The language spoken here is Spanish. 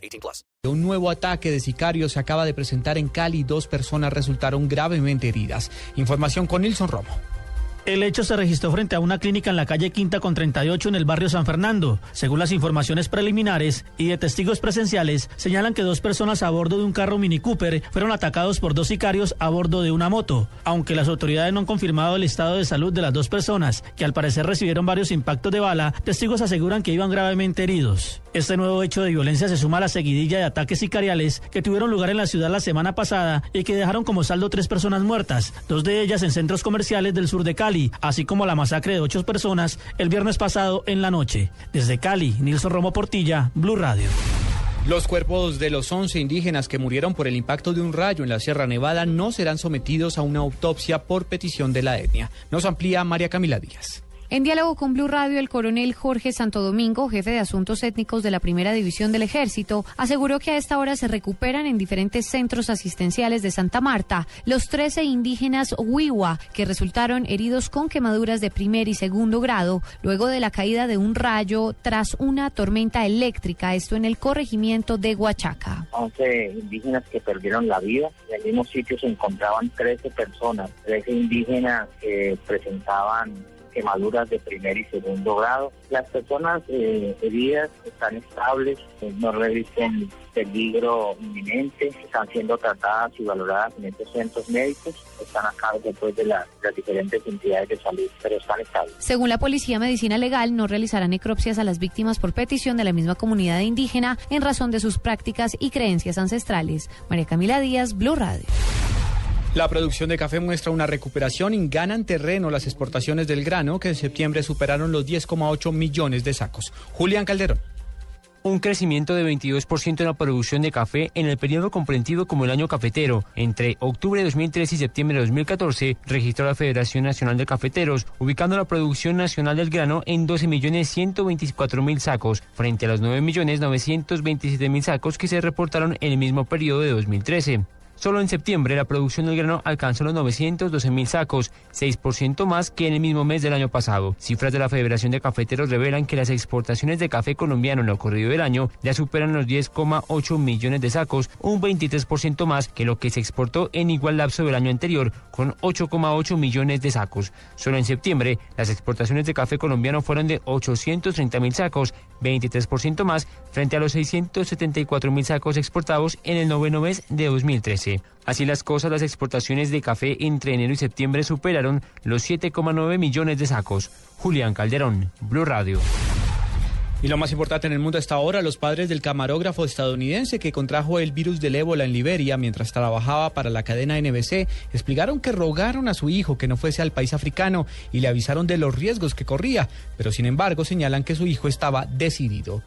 18 plus. Un nuevo ataque de sicarios se acaba de presentar en Cali. Dos personas resultaron gravemente heridas. Información con Nilson Romo. El hecho se registró frente a una clínica en la calle Quinta con 38 en el barrio San Fernando. Según las informaciones preliminares y de testigos presenciales, señalan que dos personas a bordo de un carro Mini Cooper fueron atacados por dos sicarios a bordo de una moto. Aunque las autoridades no han confirmado el estado de salud de las dos personas, que al parecer recibieron varios impactos de bala, testigos aseguran que iban gravemente heridos. Este nuevo hecho de violencia se suma a la seguidilla de ataques sicariales que tuvieron lugar en la ciudad la semana pasada y que dejaron como saldo tres personas muertas, dos de ellas en centros comerciales del sur de Cali, así como la masacre de ocho personas el viernes pasado en la noche. Desde Cali, Nilson Romo Portilla, Blue Radio. Los cuerpos de los 11 indígenas que murieron por el impacto de un rayo en la Sierra Nevada no serán sometidos a una autopsia por petición de la etnia. Nos amplía María Camila Díaz. En diálogo con Blue Radio, el coronel Jorge Santo Domingo, jefe de asuntos étnicos de la primera división del ejército, aseguró que a esta hora se recuperan en diferentes centros asistenciales de Santa Marta los 13 indígenas Huiwa que resultaron heridos con quemaduras de primer y segundo grado luego de la caída de un rayo tras una tormenta eléctrica, esto en el corregimiento de Huachaca. 11 indígenas que perdieron la vida. En el mismo sitio se encontraban 13 personas, 13 indígenas que presentaban quemaduras de primer y segundo grado. Las personas eh, heridas están estables, eh, no revisten peligro inminente, están siendo tratadas y valoradas en estos centros médicos, están a cargo después de la- las diferentes entidades de salud, pero están estables. Según la Policía Medicina Legal, no realizará necropsias a las víctimas por petición de la misma comunidad indígena en razón de sus prácticas y creencias ancestrales. María Camila Díaz, Blue Radio. La producción de café muestra una recuperación y ganan terreno las exportaciones del grano que en septiembre superaron los 10,8 millones de sacos. Julián Calderón. un crecimiento de 22% en la producción de café en el periodo comprendido como el año cafetero. Entre octubre de 2013 y septiembre de 2014 registró la Federación Nacional de Cafeteros, ubicando la producción nacional del grano en 12.124.000 sacos, frente a los 9.927.000 sacos que se reportaron en el mismo periodo de 2013. Solo en septiembre la producción del grano alcanzó los 912 mil sacos, 6% más que en el mismo mes del año pasado. Cifras de la Federación de Cafeteros revelan que las exportaciones de café colombiano en lo corrido del año ya superan los 10,8 millones de sacos, un 23% más que lo que se exportó en igual lapso del año anterior, con 8,8 millones de sacos. Solo en septiembre las exportaciones de café colombiano fueron de 830 mil sacos, 23% más frente a los 674 mil sacos exportados en el noveno mes de 2013. Así las cosas, las exportaciones de café entre enero y septiembre superaron los 7,9 millones de sacos. Julián Calderón, Blue Radio. Y lo más importante en el mundo hasta ahora, los padres del camarógrafo estadounidense que contrajo el virus del ébola en Liberia mientras trabajaba para la cadena NBC, explicaron que rogaron a su hijo que no fuese al país africano y le avisaron de los riesgos que corría, pero sin embargo señalan que su hijo estaba decidido.